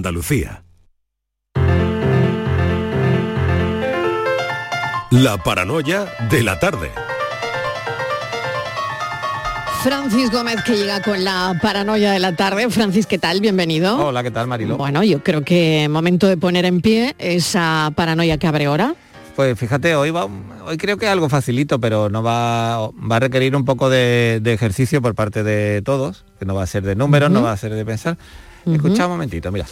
Andalucía. La paranoia de la tarde. Francis Gómez que llega con la paranoia de la tarde. Francis, ¿qué tal? Bienvenido. Hola, ¿qué tal, Marilo? Bueno, yo creo que momento de poner en pie esa paranoia que abre ahora. Pues fíjate, hoy va, hoy creo que es algo facilito, pero no va, va a requerir un poco de, de ejercicio por parte de todos, que no va a ser de números, no va a ser de pensar. Ujú. Escucha un momentito, mira.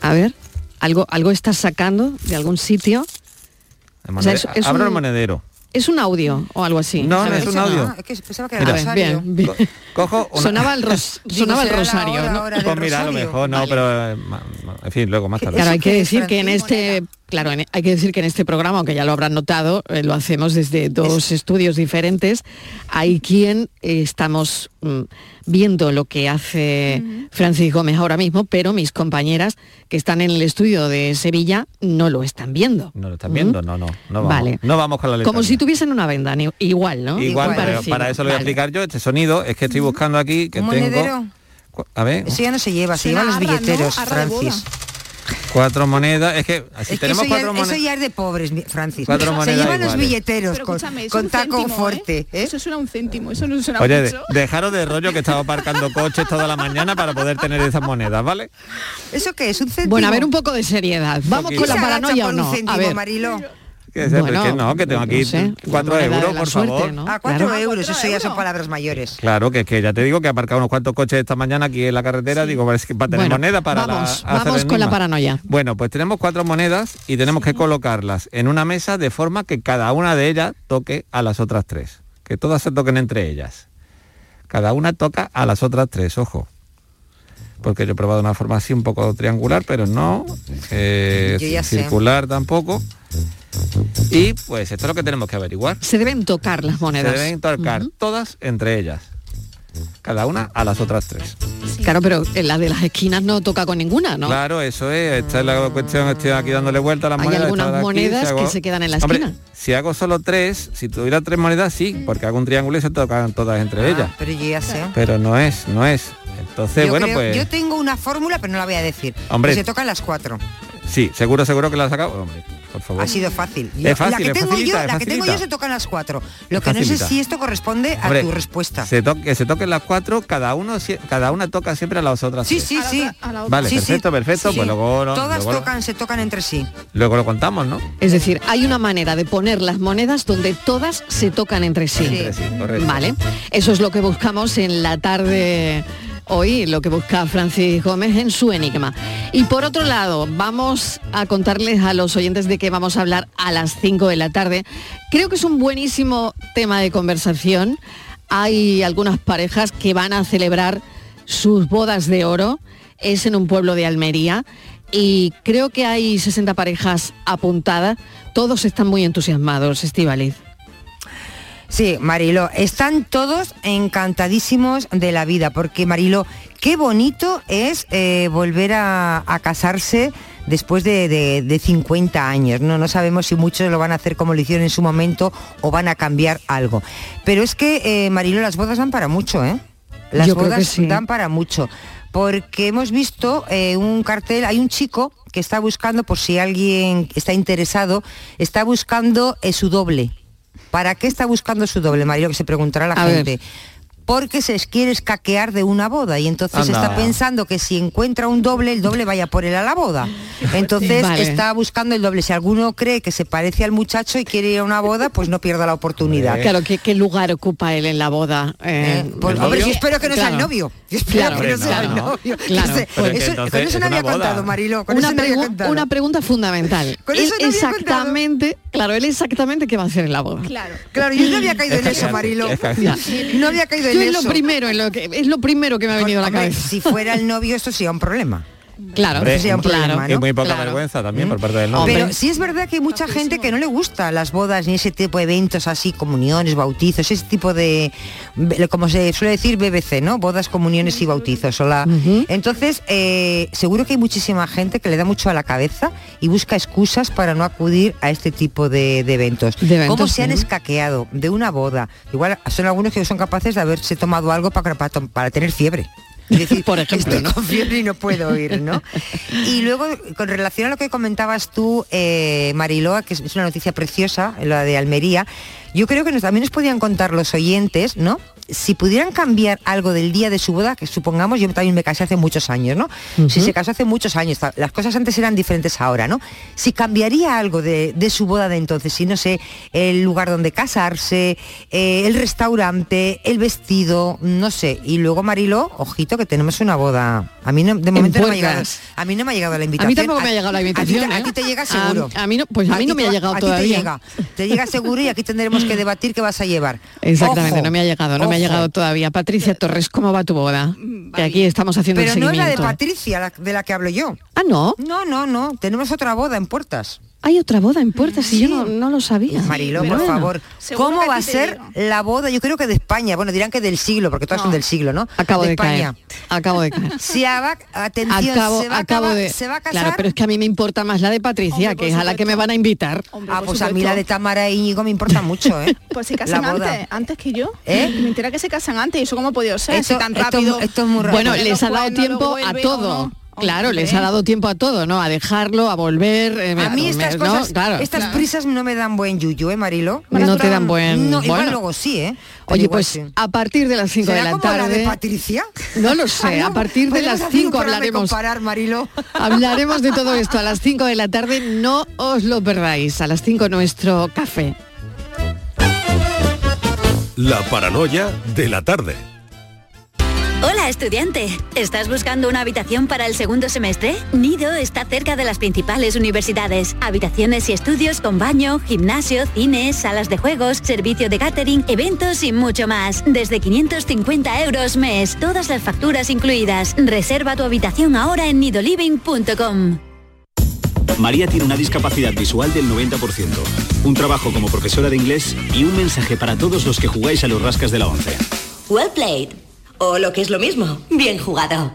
A ver, algo, algo estás sacando de algún sitio. O sea, es- es Abro un- el monedero. ¿Es un audio o algo así? No, no es un audio. Ah, es que pensaba que era ver, rosario. bien, bien. Cojo una... Sonaba el, ros- Digo, sonaba el rosario, hora ¿no? Pues mira, a lo rosario. mejor no, Vale. pero... eh, En fin, luego más tarde. Claro, hay que ¿Eso qué es, decir que en este, claro, en- hay que decir que en este programa, aunque ya lo habrán notado, eh, lo hacemos desde dos estudios diferentes. Hay quien eh, estamos mm, viendo lo que hace Francis Gómez ahora mismo, pero mis compañeras que están en el estudio de Sevilla no lo están viendo. ¿No lo están viendo? No, no. No vamos, Vale. no vamos con la letra. Como si tuviesen una venda, ni- igual, ¿no? Igual, pero para eso lo voy a Vale. explicar yo. Este sonido es que estoy buscando aquí que ¿Un tengo... monedero? A ver, Eso ya no se lleva, se Suena llevan los ¿no? billeteros, de Francis. Cuatro monedas. Es que si es que tenemos eso ya, cuatro eso monedas... ya es de pobres, Francis. Cuatro se monedas llevan los billeteros Pero con, con taco céntimo, fuerte. ¿eh? ¿eh? Eso suena un céntimo, eso no suena Oye, de- mucho. dejaros de rollo que estaba aparcando coches toda la mañana para poder tener esas monedas, ¿vale? ¿Eso qué es? ¿Un céntimo? Bueno, a ver un poco de seriedad. ¿Vamos con la ¿Quién se agacha paranoia o por no? un céntimo, A ver. Marilo? Que, sé, Bueno, que no, que tengo aquí no sé, cuatro euros, por suerte, favor. ¿no? A cuatro Claro. euros, ¿Cuatro eso ya son palabras mayores. Claro, que es que ya te digo que he aparcado unos cuantos coches esta mañana aquí en la carretera, digo, para, para tener Bueno, moneda para vamos, la, vamos con la paranoia. Bueno, pues tenemos cuatro monedas y tenemos que colocarlas en una mesa de forma que cada una de ellas toque a las otras tres. Que todas se toquen entre ellas. Cada una toca a las otras tres, ojo. Porque yo he probado una forma así un poco triangular, pero no eh, sé. circular tampoco. Y pues esto es lo que tenemos que averiguar. Se deben tocar las Se monedas. deben tocar todas entre ellas. Cada una a las otras tres. Claro, pero en la de las esquinas no toca con ninguna, ¿no? Claro, eso es. Esta es la cuestión. Estoy aquí dándole vuelta a las Hay monedas. algunas de aquí, monedas si hago- que se quedan en la Hombre, esquina. si hago solo tres, si tuviera tres monedas, sí, porque hago un triángulo y se tocan todas entre ellas. Ah, pero yo ya sé. Pero no es, no es. Entonces, yo, bueno, creo- pues yo tengo una fórmula, pero no la voy a decir. Hombre. Que se tocan las cuatro. sí, seguro, seguro que la has sacado. Hombre, por favor. Ha sido fácil. Es Yo- fácil, la que es tengo facilita, yo, es la que tengo yo se tocan las cuatro. Lo que no sé si esto corresponde a Hombre, tu respuesta. Se toque, que se toquen las cuatro, cada uno, cada una toca siempre a las otras. Sí, tres. sí, sí. a la otra. Vale, Sí, sí. perfecto, perfecto. Sí. Pues luego, no- Todas luego lo- tocan, se tocan entre sí. luego lo contamos, ¿no? Es decir, hay una manera de poner las monedas donde todas se tocan entre sí. Sí. Entre sí, correcto. Vale, eso es lo que buscamos en la tarde hoy, lo que busca Francis Gómez en su enigma. Y por otro lado, vamos a contarles a los oyentes de qué vamos a hablar a las 5 de la tarde. Creo que es un buenísimo tema de conversación. Hay algunas parejas que van a celebrar sus bodas de oro. Es en un pueblo de Almería. Y creo que hay 60 parejas apuntadas. Todos están muy entusiasmados, Estivaliz. Sí, Marilo, están todos encantadísimos de la vida, porque Marilo, qué bonito es eh, volver a, a casarse después de, de- de 50 años. ¿no? no sabemos si muchos lo van a hacer como lo hicieron en su momento o van a cambiar algo. Pero es que, eh, Marilo, las bodas dan para mucho, ¿eh? Las Yo bodas sí. dan para mucho. Porque hemos visto eh, un cartel, hay un chico que está buscando, por si alguien está interesado, está buscando su doble. ¿Para qué está buscando su doble, Mario? Que se preguntará la A ver. Porque se quiere escaquear de una boda y entonces Anda. está pensando que si encuentra un doble, el doble vaya por él a la boda. Entonces Vale. está buscando el doble. Si alguno cree que se parece al muchacho y quiere ir a una boda, pues no pierda la oportunidad. Claro, ¿qué, qué lugar ocupa él en la boda? Eh, Eh, pues, ¿el hombre, yo espero que no sea el novio. Yo espero Claro, que no sea el no, no. novio. Claro. Sé- eso- entonces con eso es no una había boda. contado, Marilo. Con una, eso no había pregu- contado. una pregunta fundamental. Con Él eso no había exactamente, claro, él exactamente qué va a hacer en la boda. Claro. Claro, yo no había caído en Es eso, Marilo. No había caído Yo en es eso. lo primero en lo que es lo primero que me ha venido a la Hombre, cabeza. Si fuera el novio, esto sería un problema. Claro, Hombre, un claro, Y muy poca claro. vergüenza también por parte del novio. Pero sí es verdad que hay mucha gente que no le gusta las bodas ni ese tipo de eventos así, comuniones, bautizos, ese tipo de, como se suele decir, BBC, ¿no? Bodas, comuniones y bautizos. o la-. Entonces, eh, seguro que hay muchísima gente que le da mucho a la cabeza y busca excusas para no acudir a este tipo de, de eventos. De eventos, ¿Cómo se han escaqueado de una boda? Igual son algunos que son capaces de haberse tomado algo para, para, para tener fiebre. Por ejemplo, y no puedo ir, ¿no? y luego, con relación a lo que comentabas tú, eh, Mariloa, que es una noticia preciosa, la de Almería, yo creo que también nos podían contar los oyentes, ¿no? si pudieran cambiar algo del día de su boda, que supongamos, yo también me casé hace muchos años, ¿no? Si se casó hace muchos años, las cosas antes eran diferentes ahora, ¿no? Si cambiaría algo de, su boda de entonces, si no sé, el lugar donde casarse, eh, el restaurante, el vestido, no sé. Y luego, Marilo, ojito que tenemos una boda. A mí no, de momento no me ha llegado. A mí no me ha llegado la invitación. A mí tampoco me ha llegado la invitación. A, ti, te llega seguro. A, mí no, pues a mí no me ha llegado todavía. Te llega, te llega seguro y aquí tendremos que debatir qué vas a llevar. Exactamente, no me ha llegado, no me ha llegado todavía. Patricia Torres, ¿cómo va tu boda? Que aquí estamos haciendo Pero el seguimiento. no es la de Patricia de la que hablo yo. Ah, ¿no? No, no, no. Tenemos otra boda en puertas. Hay otra boda en puertas y yo no, lo sabía. Marilo, por favor, ¿cómo va a ser la boda? Yo creo que de España, bueno, dirán que del siglo, porque todas son del siglo, ¿no? Acabo de, España. caer. Acabo de caer. Si atención, acabo, se, va acabo de, se va a casar. Claro, pero es que a mí me importa más la de Patricia, que es a la que me van a invitar. ah, pues a mí la de Tamara e Íñigo me importa mucho, ¿eh? Pues se casan antes, antes que yo. ¿Eh? Me entera que se casan antes, ¿y eso cómo ha podido ser? Esto, tan rápido. Esto, es muy rápido. Bueno, les ha dado tiempo a todo. Claro, les ha dado tiempo a todo, ¿no? A dejarlo, a volver. Eh, a mí estas cosas, estas prisas no me dan buen yuyu, ¿eh, Marilo? No te dan buen... No, bueno. luego sí, ¿eh? Oye, pues a partir de las 5 de la tarde... La de Patricia? No lo sé, a partir de las 5 hablaremos... Comparar, Marilo. Hablaremos de todo esto a las 5 de la tarde, no os lo perdáis. A las 5 nuestro café. La paranoia de la tarde. Hola estudiante, ¿estás buscando una habitación para el segundo semestre? Nido está cerca de las principales universidades. Habitaciones y estudios con baño, gimnasio, cines, salas de juegos, servicio de catering, eventos y mucho más. Desde 550 euros mes, todas las facturas incluidas. Reserva tu habitación ahora en nidoliving.com. María tiene una discapacidad visual del 90%, un trabajo como profesora de inglés y un mensaje para todos los que jugáis a los rascas de la 11. Well played. O lo que es lo mismo, bien jugado.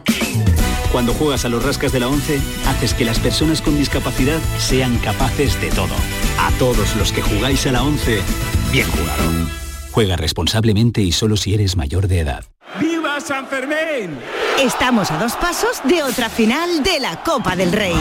Cuando juegas a los rascas de la 11, haces que las personas con discapacidad sean capaces de todo. A todos los que jugáis a la 11, bien jugado. Juega responsablemente y solo si eres mayor de edad. ¡Viva San Fermín! Estamos a dos pasos de otra final de la Copa del Rey.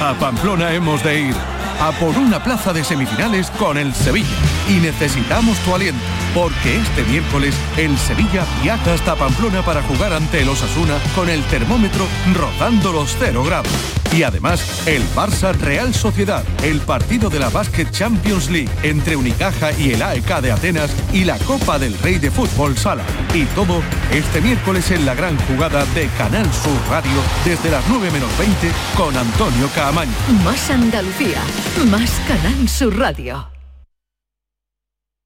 A Pamplona hemos de ir a por una plaza de semifinales con el Sevilla. Y necesitamos tu aliento, porque este miércoles el Sevilla viaja hasta Pamplona para jugar ante el Osasuna con el termómetro rozando los 0 grados. Y además, el Barça Real Sociedad, el partido de la Basket Champions League entre Unicaja y el AEK de Atenas y la Copa del Rey de Fútbol Sala. Y todo este miércoles en la gran jugada de Canal Sur Radio desde las 9 menos 20 con Antonio Caamaño. Más Andalucía, más Canal Sur Radio.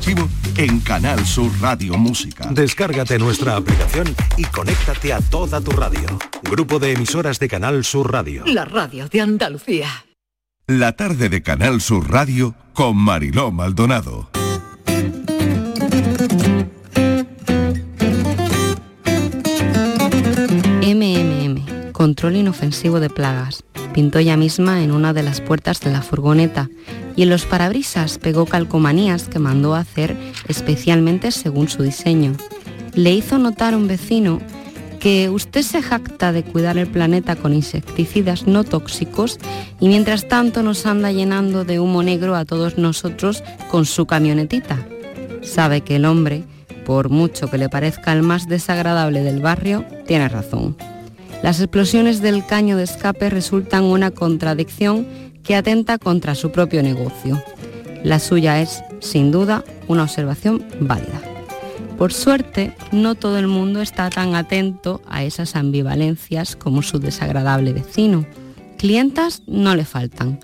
archivo en Canal Sur Radio Música. Descárgate nuestra aplicación y conéctate a toda tu radio. Grupo de emisoras de Canal Sur Radio. La radio de Andalucía. La tarde de Canal Sur Radio con Mariló Maldonado. MMM, control inofensivo de plagas. Pintó ella misma en una de las puertas de la furgoneta y en los parabrisas pegó calcomanías que mandó hacer especialmente según su diseño. Le hizo notar un vecino que usted se jacta de cuidar el planeta con insecticidas no tóxicos y mientras tanto nos anda llenando de humo negro a todos nosotros con su camionetita. Sabe que el hombre, por mucho que le parezca el más desagradable del barrio, tiene razón. Las explosiones del caño de escape resultan una contradicción que atenta contra su propio negocio. La suya es, sin duda, una observación válida. Por suerte, no todo el mundo está tan atento a esas ambivalencias como su desagradable vecino. Clientas no le faltan.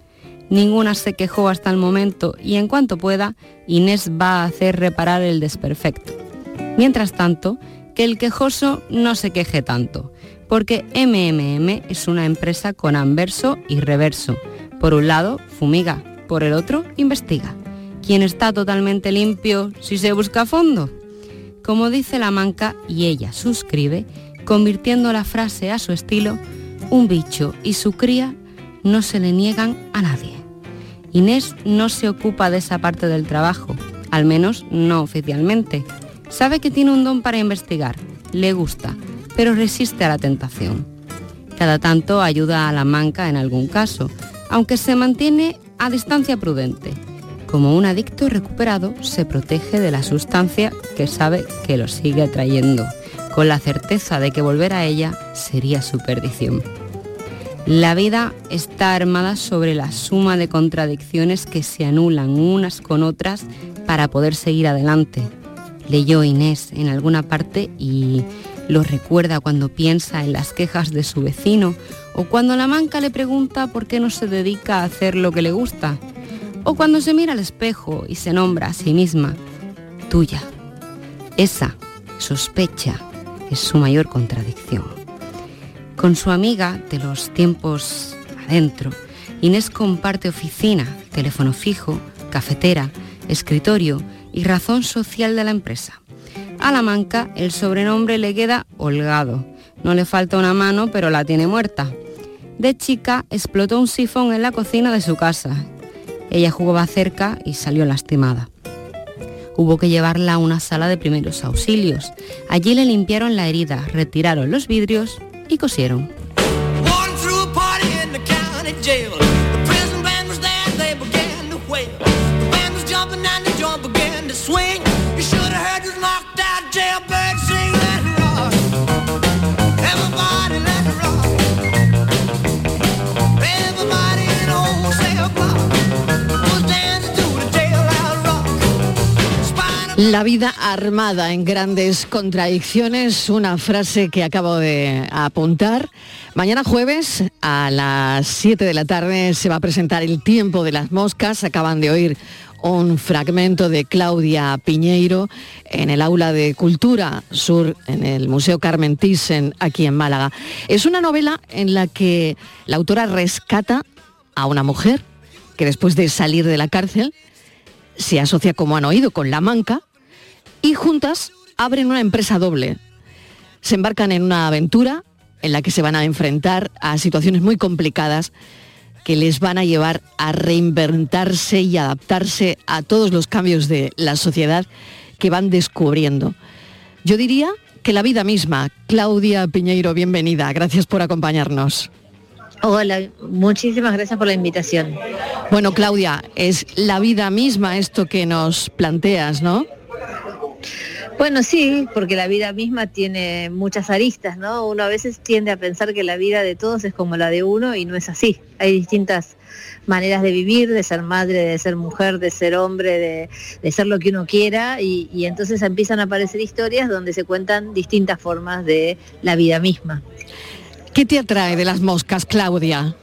Ninguna se quejó hasta el momento y en cuanto pueda, Inés va a hacer reparar el desperfecto. Mientras tanto, que el quejoso no se queje tanto, porque MMM es una empresa con anverso y reverso. Por un lado, fumiga, por el otro, investiga. ¿Quién está totalmente limpio si se busca a fondo? Como dice la manca y ella suscribe, convirtiendo la frase a su estilo, un bicho y su cría no se le niegan a nadie. Inés no se ocupa de esa parte del trabajo, al menos no oficialmente. Sabe que tiene un don para investigar, le gusta, pero resiste a la tentación. Cada tanto ayuda a la manca en algún caso, aunque se mantiene a distancia prudente. Como un adicto recuperado, se protege de la sustancia que sabe que lo sigue trayendo, con la certeza de que volver a ella sería su perdición. La vida está armada sobre la suma de contradicciones que se anulan unas con otras para poder seguir adelante. Leyó Inés en alguna parte y lo recuerda cuando piensa en las quejas de su vecino o cuando la manca le pregunta por qué no se dedica a hacer lo que le gusta o cuando se mira al espejo y se nombra a sí misma tuya. Esa sospecha es su mayor contradicción. Con su amiga de los tiempos adentro, Inés comparte oficina, teléfono fijo, cafetera, escritorio y razón social de la empresa. A la manca el sobrenombre le queda holgado. No le falta una mano, pero la tiene muerta. De chica explotó un sifón en la cocina de su casa. Ella jugaba cerca y salió lastimada. Hubo que llevarla a una sala de primeros auxilios. Allí le limpiaron la herida, retiraron los vidrios y cosieron. La vida armada en grandes contradicciones, una frase que acabo de apuntar. Mañana jueves a las 7 de la tarde se va a presentar El tiempo de las moscas. Acaban de oír un fragmento de Claudia Piñeiro en el aula de Cultura Sur, en el Museo Carmen Thyssen, aquí en Málaga. Es una novela en la que la autora rescata a una mujer que después de salir de la cárcel se asocia, como han oído, con la manca y juntas abren una empresa doble. Se embarcan en una aventura en la que se van a enfrentar a situaciones muy complicadas que les van a llevar a reinventarse y adaptarse a todos los cambios de la sociedad que van descubriendo. Yo diría que la vida misma. Claudia Piñeiro, bienvenida. Gracias por acompañarnos. Hola, muchísimas gracias por la invitación. Bueno, Claudia, es la vida misma esto que nos planteas, ¿no? Bueno, sí, porque la vida misma tiene muchas aristas, ¿no? Uno a veces tiende a pensar que la vida de todos es como la de uno y no es así. Hay distintas maneras de vivir, de ser madre, de ser mujer, de ser hombre, de, ser lo que uno quiera y, y entonces empiezan a aparecer historias donde se cuentan distintas formas de la vida misma. ¿Qué te atrae de las moscas, Claudia?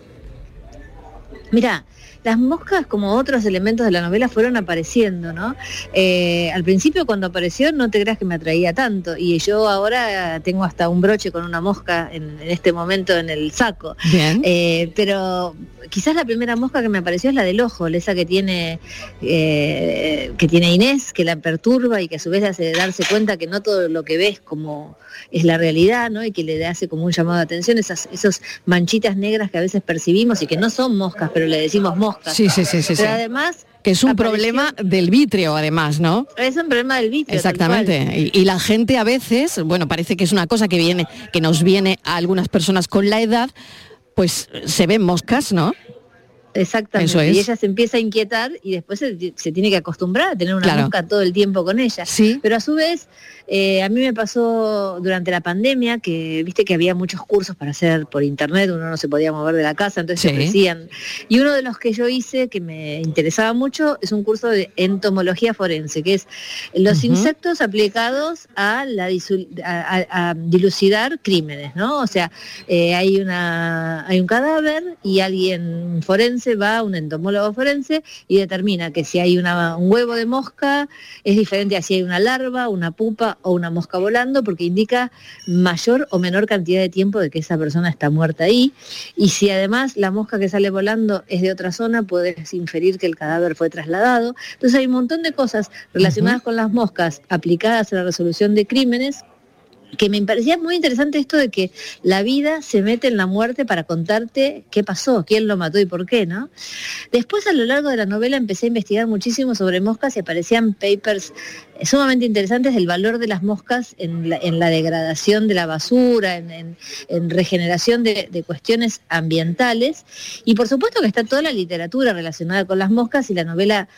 Mira, las moscas, como otros elementos de la novela, fueron apareciendo, ¿no? Eh, al principio cuando apareció no te creas que me atraía tanto y yo ahora tengo hasta un broche con una mosca en, este momento en el saco. Eh, pero quizás la primera mosca que me apareció es la del ojo, esa que tiene, eh, que tiene Inés, que la perturba y que a su vez hace darse cuenta que no todo lo que ves como es la realidad, ¿no? Y que le hace como un llamado de atención, esas esos manchitas negras que a veces percibimos y que no son moscas, pero le decimos moscas Sí, sí, sí, sí. Pero además que es un problema del vitrio, además, ¿no? Es un problema del vitrio. Exactamente. Y, la gente a veces, bueno, parece que es una cosa que viene, que nos viene a algunas personas con la edad, pues se ven moscas, ¿no? Exactamente. Y ella se empieza a inquietar y después se, tiene que acostumbrar a tener una mosca todo el tiempo con ella. Sí. Pero a su vez, eh, a mí me pasó durante la pandemia que viste que había muchos cursos para hacer por internet, uno no se podía mover de la casa, entonces se ofrecían. Y uno de los que yo hice que me interesaba mucho es un curso de entomología forense, que es los insectos aplicados a la a, dilucidar crímenes, ¿no? O sea, eh, hay una hay un cadáver y alguien forense va, un entomólogo forense, y determina que si hay un huevo de mosca es diferente a si hay una larva, una pupa o una mosca volando, porque indica mayor o menor cantidad de tiempo de que esa persona está muerta ahí. Y si además la mosca que sale volando es de otra zona, puedes inferir que el cadáver fue trasladado. Entonces hay un montón de cosas relacionadas con las moscas aplicadas a la resolución de crímenes que me parecía muy interesante esto de que la vida se mete en la muerte para contarte qué pasó, quién lo mató y por qué, ¿no? Después a lo largo de la novela empecé a investigar muchísimo sobre moscas y aparecían papers sumamente interesantes del valor de las moscas en la, degradación de la basura, en, regeneración de, de, cuestiones ambientales. Y por supuesto que está toda la literatura relacionada con las moscas y la novela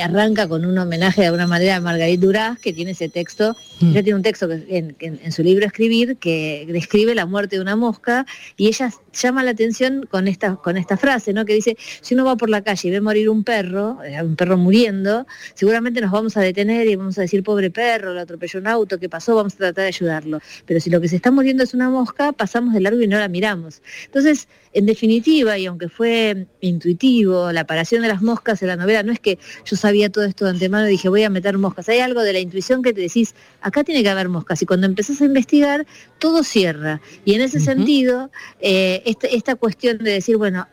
arranca con un homenaje de alguna manera a Margarita Duraz, que tiene ese texto, mm. ella tiene un texto en, su libro Escribir que describe la muerte de una mosca y ella llama la atención con esta, con esta frase, ¿no? que dice, si uno va por la calle y ve morir un perro, eh, un perro muriendo, seguramente nos vamos a detener y vamos a decir, pobre perro, lo atropelló un auto, ¿qué pasó? Vamos a tratar de ayudarlo. Pero si lo que se está muriendo es una mosca, pasamos de largo y no la miramos. Entonces, en definitiva, y aunque fue intuitivo, la aparición de las moscas en la novela, no es que yo sabía todo esto de antemano y dije voy a meter moscas. Hay algo de la intuición que te decís, acá tiene que haber moscas. Y cuando empezás a investigar, todo cierra. Y en ese sentido, eh, este, esta, cuestión de decir, bueno,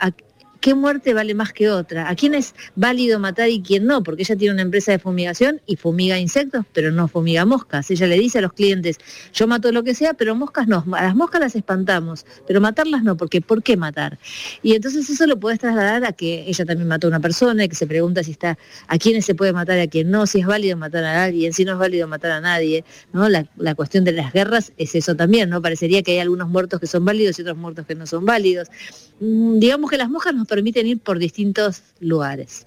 ¿qué muerte vale más que otra? ¿A quién es válido matar y quién no? Porque ella tiene una empresa de fumigación y fumiga insectos, pero no fumiga moscas. Ella le dice a los clientes, yo mato lo que sea, pero moscas no. A las moscas las espantamos, pero matarlas no, porque ¿por qué matar? Y entonces eso lo puedes trasladar a que ella también mató a una persona y que se pregunta si está, a quiénes se puede matar y a quién no, si es válido matar a alguien, si no es válido matar a nadie. ¿no? La, la cuestión de las guerras es eso también, ¿no? Parecería que hay algunos muertos que son válidos y otros muertos que no son válidos. Mm, digamos que las moscas nos permiten ir por distintos lugares.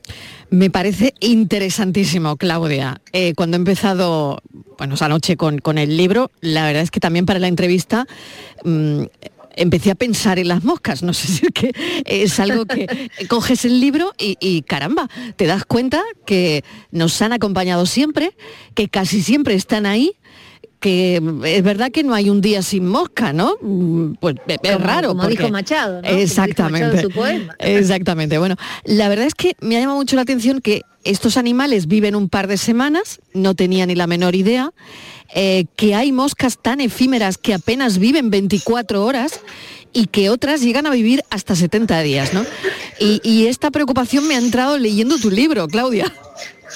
Me parece interesantísimo, Claudia. Eh, cuando he empezado, bueno, esa noche con, con, el libro, la verdad es que también para la entrevista mm, empecé a pensar en las moscas. No sé si es que es algo que coges el libro y, y, caramba, te das cuenta que nos han acompañado siempre, que casi siempre están ahí que es verdad que no hay un día sin mosca, ¿no? Pues es raro. Como dijo Machado, ¿no? Exactamente. Exactamente. Bueno, la verdad es que me ha llamado mucho la atención que estos animales viven un par de semanas, no tenía ni la menor idea, eh, que hay moscas tan efímeras que apenas viven 24 horas y que otras llegan a vivir hasta 70 días, ¿no? Y, y esta preocupación me ha entrado leyendo tu libro, Claudia.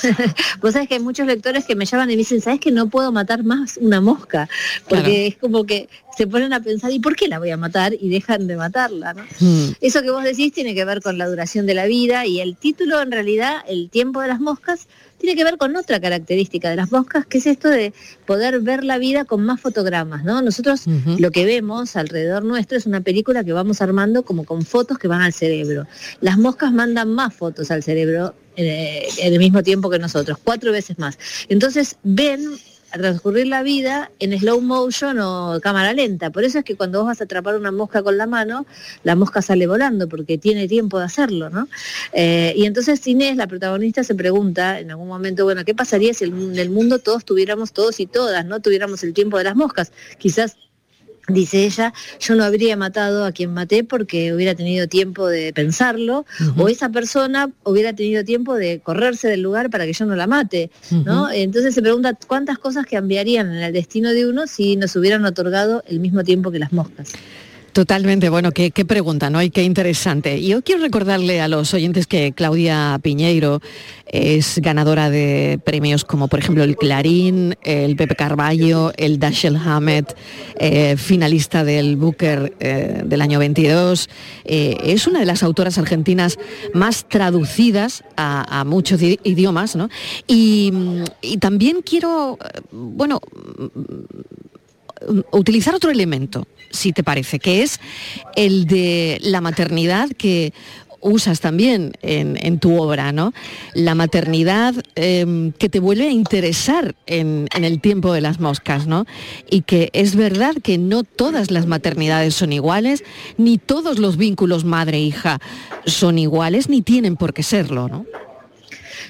Vos sabés que hay muchos lectores que me llaman y me dicen, ¿sabes que no puedo matar más una mosca? Porque es como que se ponen a pensar, ¿y por qué la voy a matar? Y dejan de matarla. Hmm. Eso que vos decís tiene que ver con la duración de la vida y el título, en realidad, el tiempo de las moscas, tiene que ver con otra característica de las moscas, que es esto de poder ver la vida con más fotogramas, ¿no? Nosotros lo que vemos alrededor nuestro es una película que vamos armando como con fotos que van al cerebro. Las moscas mandan más fotos al cerebro eh, en el mismo tiempo que nosotros, cuatro veces más. Entonces ven a transcurrir la vida en slow motion o cámara lenta. Por eso es que cuando vos vas a atrapar una mosca con la mano, la mosca sale volando porque tiene tiempo de hacerlo, ¿no? Eh, y entonces Inés, la protagonista, se pregunta en algún momento, bueno, ¿qué pasaría si en el mundo todos tuviéramos, todos y todas, no tuviéramos el tiempo de las moscas? Quizás Dice ella, yo no habría matado a quien maté porque hubiera tenido tiempo de pensarlo, o esa persona hubiera tenido tiempo de correrse del lugar para que yo no la mate, ¿no? Entonces se pregunta cuántas cosas cambiarían en el destino de uno si nos hubieran otorgado el mismo tiempo que las moscas. Totalmente, bueno, qué, pregunta, ¿no? Y qué interesante. Yo quiero recordarle a los oyentes que Claudia Piñeiro es ganadora de premios como por ejemplo el Clarín, el Pepe Carballo, el Dashiell Hammett, eh, finalista del Booker eh, del año 22. Eh, es una de las autoras argentinas más traducidas a, muchos idiomas, ¿no? Y también quiero, bueno, utilizar otro elemento si te parece, que es el de la maternidad que usas también en, tu obra, ¿no? La maternidad em, que te vuelve a interesar en, en, el tiempo de las moscas, ¿no? Y que es verdad que no todas las maternidades son iguales, ni todos los vínculos madre-hija son iguales, ni tienen por qué serlo, ¿no?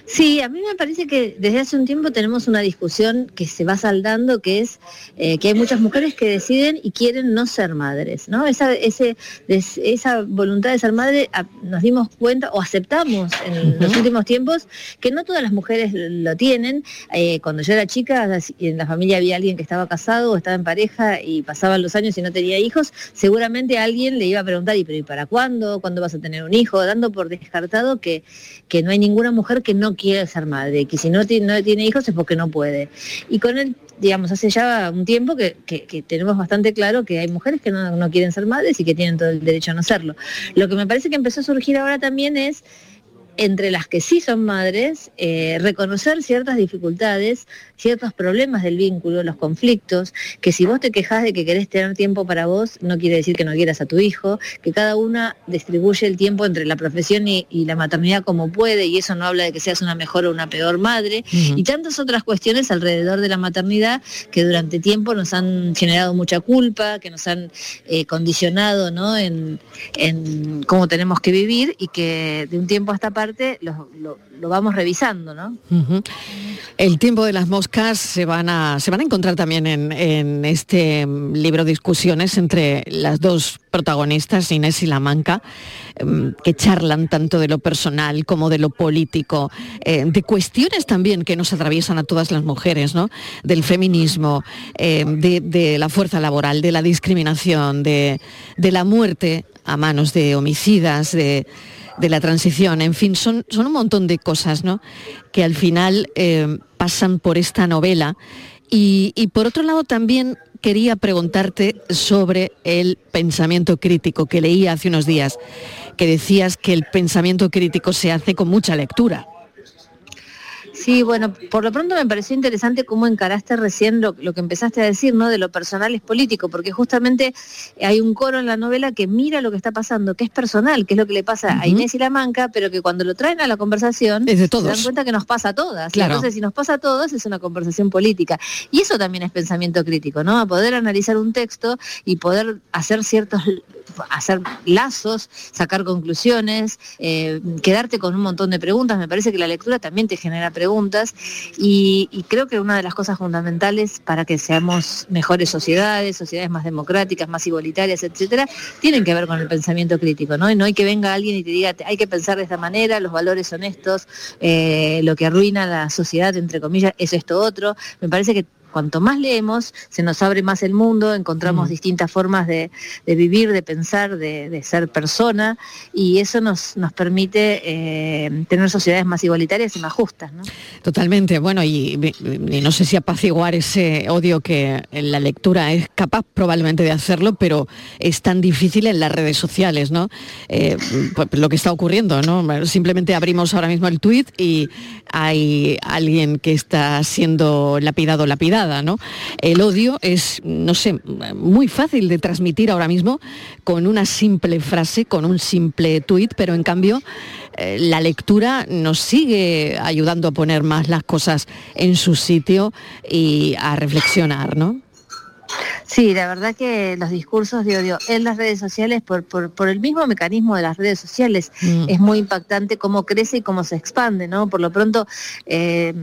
Sí, a mí me parece que desde hace un tiempo tenemos una discusión que se va saldando, que es eh, que hay muchas mujeres que deciden y quieren no ser madres, ¿no? Esa, ese, esa voluntad de ser madre nos dimos cuenta o aceptamos en los últimos tiempos que no todas las mujeres lo tienen. Eh, cuando yo era chica, en la familia había alguien que estaba casado o estaba en pareja y pasaban los años y no tenía hijos, seguramente alguien le iba a preguntar, ¿y, pero, ¿y para cuándo? ¿Cuándo vas a tener un hijo? Dando por descartado que, que no hay ninguna mujer que no quiere ser madre, que si no, no tiene hijos es porque no puede. Y con él, digamos, hace ya un tiempo que, tenemos bastante claro que hay mujeres que no, no quieren ser madres y que tienen todo el derecho a no serlo. Lo que me parece que empezó a surgir ahora también es entre las que sí son madres, eh, reconocer ciertas dificultades, ciertos problemas del vínculo, los conflictos, que si vos te quejas de que querés tener tiempo para vos, no quiere decir que no quieras a tu hijo, que cada una distribuye el tiempo entre la profesión y, la maternidad como puede, y eso no habla de que seas una mejor o una peor madre, y tantas otras cuestiones alrededor de la maternidad que durante tiempo nos han generado mucha culpa, que nos han eh, condicionado ¿no? en, en cómo tenemos que vivir y que de un tiempo a esta lo, vamos revisando, ¿no? El tiempo de las moscas se van a, se van a encontrar también en, este libro Discusiones entre las dos protagonistas, Inés y La Manca, em, que charlan tanto de lo personal como de lo político, eh, de cuestiones también que nos atraviesan a todas las mujeres, ¿no? Del feminismo, em, de, la fuerza laboral, de la discriminación, de, de la muerte a manos de homicidas, de de la transición, en fin, son, un montón de cosas ¿no? que al final eh, pasan por esta novela. Y, por otro lado también quería preguntarte sobre el pensamiento crítico que leí hace unos días, que decías que el pensamiento crítico se hace con mucha lectura. Sí, bueno, por lo pronto me pareció interesante cómo encaraste recién lo, que empezaste a decir, ¿no? De lo personal es político, porque justamente hay un coro en la novela que mira lo que está pasando, que es personal, que es lo que le pasa a Inés y la Manca, pero que cuando lo traen a la conversación se dan cuenta que nos pasa a todas. Entonces, si nos pasa a todos, es una conversación política. Y eso también es pensamiento crítico, ¿no? A poder analizar un texto y poder hacer ciertos hacer lazos, sacar conclusiones, eh, quedarte con un montón de preguntas. Me parece que la lectura también te genera preguntas y, creo que una de las cosas fundamentales para que seamos mejores sociedades, sociedades más democráticas, más igualitarias, etcétera, tienen que ver con el pensamiento crítico, ¿no? No hay que venga alguien y te diga, hay que pensar de esta manera, los valores son estos, eh, lo que arruina la sociedad, entre comillas, es esto otro. Me parece que cuanto más leemos, se nos abre más el mundo, encontramos mm. distintas formas de, vivir, de pensar, de, ser persona, y eso nos, nos permite eh, tener sociedades más igualitarias y más justas. Totalmente, bueno, y, no sé si apaciguar ese odio que en la lectura es capaz probablemente de hacerlo, pero es tan difícil en las redes sociales, ¿no? Eh, pues, lo que está ocurriendo, ¿no? Simplemente abrimos ahora mismo el tuit y hay alguien que está siendo lapidado, lapidado el odio es, no sé, muy fácil de transmitir ahora mismo con una simple frase, con un simple tuit, pero en cambio eh, la lectura nos sigue ayudando a poner más las cosas en su sitio y a reflexionar, ¿no? Sí, la verdad que los discursos de odio en las redes sociales, por, el mismo mecanismo de las redes sociales, mm. es muy impactante cómo crece y cómo se expande, ¿no? Por lo pronto, eh,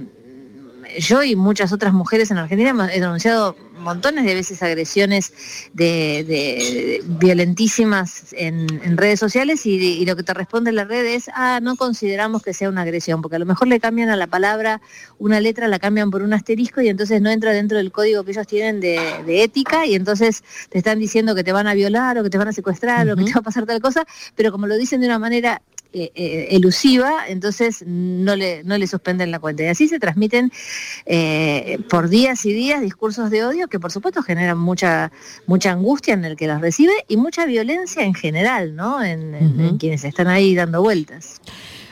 yo y muchas otras mujeres en Argentina hemos denunciado montones de veces agresiones de, violentísimas en, redes sociales y, lo que te responde la red es, ah, no consideramos que sea una agresión, porque a lo mejor le cambian a la palabra una letra, la cambian por un asterisco y entonces no entra dentro del código que ellos tienen de, ética y entonces te están diciendo que te van a violar o que te van a secuestrar o que te va a pasar tal cosa, pero como lo dicen de una manera eh, eh, elusiva, entonces no le, no le suspenden la cuenta. Y así se transmiten eh, por días y días discursos de odio que por supuesto generan mucha, mucha angustia en el que los recibe y mucha violencia en general, ¿no? En, quienes están ahí dando vueltas.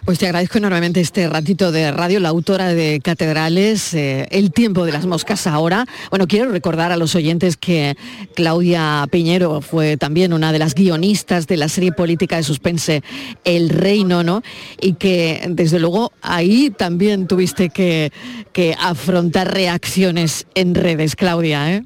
Pues te agradezco enormemente este ratito de radio, la autora de Catedrales, eh, El tiempo de las moscas ahora. Bueno, quiero recordar a los oyentes que Claudia Piñero fue también una de las guionistas de la serie política de suspense El Reino, ¿no? Y que desde luego ahí también tuviste que, que afrontar reacciones en redes, Claudia, ¿eh?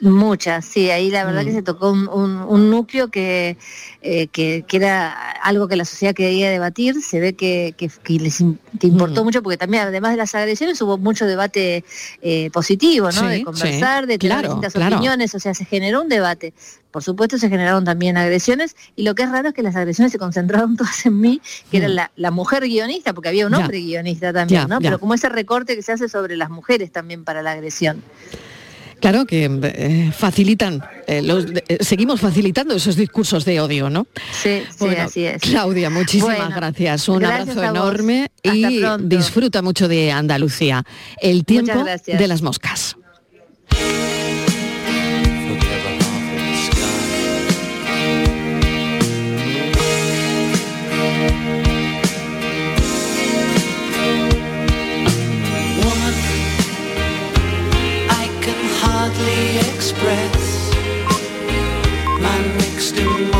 Muchas, sí, ahí la verdad que Mm. se tocó un, un- un núcleo que, eh, que, que era algo que la sociedad quería debatir, se ve que, que- que les importó Mm. mucho porque también además de las agresiones hubo mucho debate eh, positivo, ¿no? Sí, de conversar, sí, de tener claro, distintas claro. opiniones, o sea, se generó un debate. Por supuesto se generaron también agresiones y lo que es raro es que las agresiones se concentraron todas en mí, que era Mm. la, la mujer guionista, porque había un Ya. hombre guionista también, Ya, ¿no? ya. Pero como ese recorte que se hace sobre las mujeres también para la agresión. Claro que eh, facilitan, eh, los- eh, seguimos facilitando esos discursos de odio, ¿no? Sí, sí, así es. Claudia, muchísimas Bueno, gracias. Un gracias abrazo enorme y pronto. disfruta mucho de Andalucía. El tiempo de las moscas. Hardly express. My mixed emotions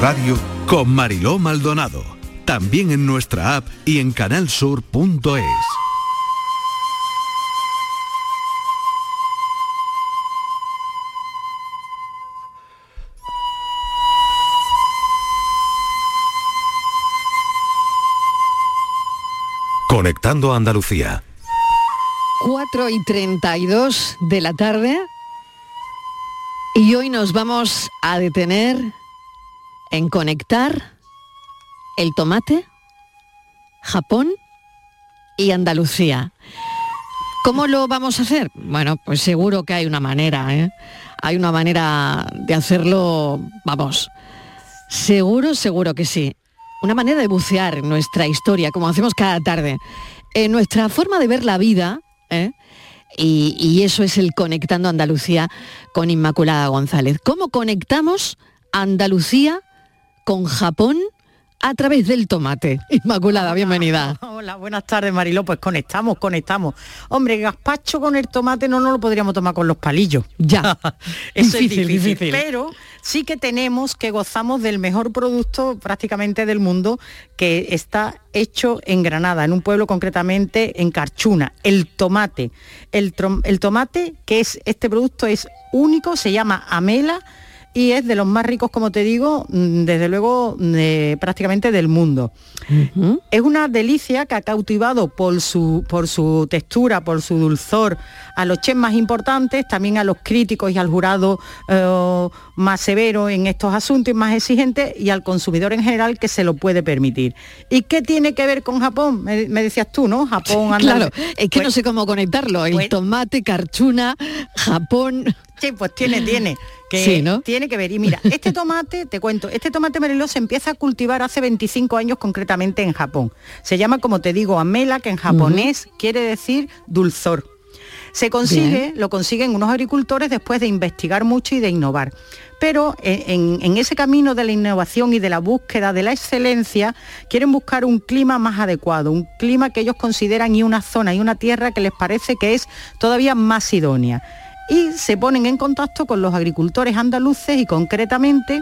Radio con Mariló Maldonado. También en nuestra app y en canalsur.es. Conectando Andalucía. 4 y 32 de la tarde. Y hoy nos vamos a detener en conectar el tomate, Japón y Andalucía. ¿Cómo lo vamos a hacer? Bueno, pues seguro que hay una manera, ¿eh? Hay una manera de hacerlo, vamos, seguro, seguro que sí. Una manera de bucear nuestra historia, como hacemos cada tarde. En nuestra forma de ver la vida, ¿eh? y, y eso es el Conectando Andalucía con Inmaculada González. ¿Cómo conectamos Andalucía con Japón a través del tomate? Inmaculada, bienvenida. Hola, buenas tardes Mariló, pues conectamos, conectamos. Hombre, gazpacho con el tomate no nos lo podríamos tomar con los palillos. Ya. Eso Difícil, es difícil, difícil. Pero sí que tenemos que gozamos del mejor producto prácticamente del mundo que está hecho en Granada, en un pueblo concretamente en Carchuna, el tomate. El, el tomate, que es este producto es único, se llama Amela y es de los más ricos, como te digo, mm, desde luego prácticamente del mundo. Es una delicia que ha cautivado por su, por su textura, por su dulzor, a los chefs más importantes, también a los críticos y al jurado eh, más severo en estos asuntos y más exigentes, y al consumidor en general que se lo puede permitir. ¿Y qué tiene que ver con Japón? Me, me decías tú, ¿no? Japón, anda- Claro, es que no Pues- sé cómo conectarlo. El pues- tomate, carchuna, Japón. Sí, pues tiene, tiene. Que Sí, ¿no? Tiene que ver. Y mira, este tomate, te cuento, este tomate Mariló se empieza a cultivar hace 25 años concretamente en Japón. Se llama, como te digo, amela, que en japonés quiere decir dulzor. Se consigue, lo consiguen unos agricultores después de investigar mucho y de innovar. Pero en, en- en ese camino de la innovación y de la búsqueda de la excelencia, quieren buscar un clima más adecuado, un clima que ellos consideran y una zona y una tierra que les parece que es todavía más idónea. Y se ponen en contacto con los agricultores andaluces y concretamente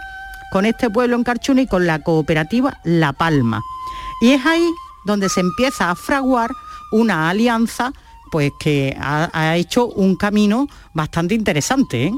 con este pueblo en Carchuna y con la cooperativa La Palma. Y es ahí donde se empieza a fraguar una alianza pues que ha, hecho un camino bastante interesante. ¿eh?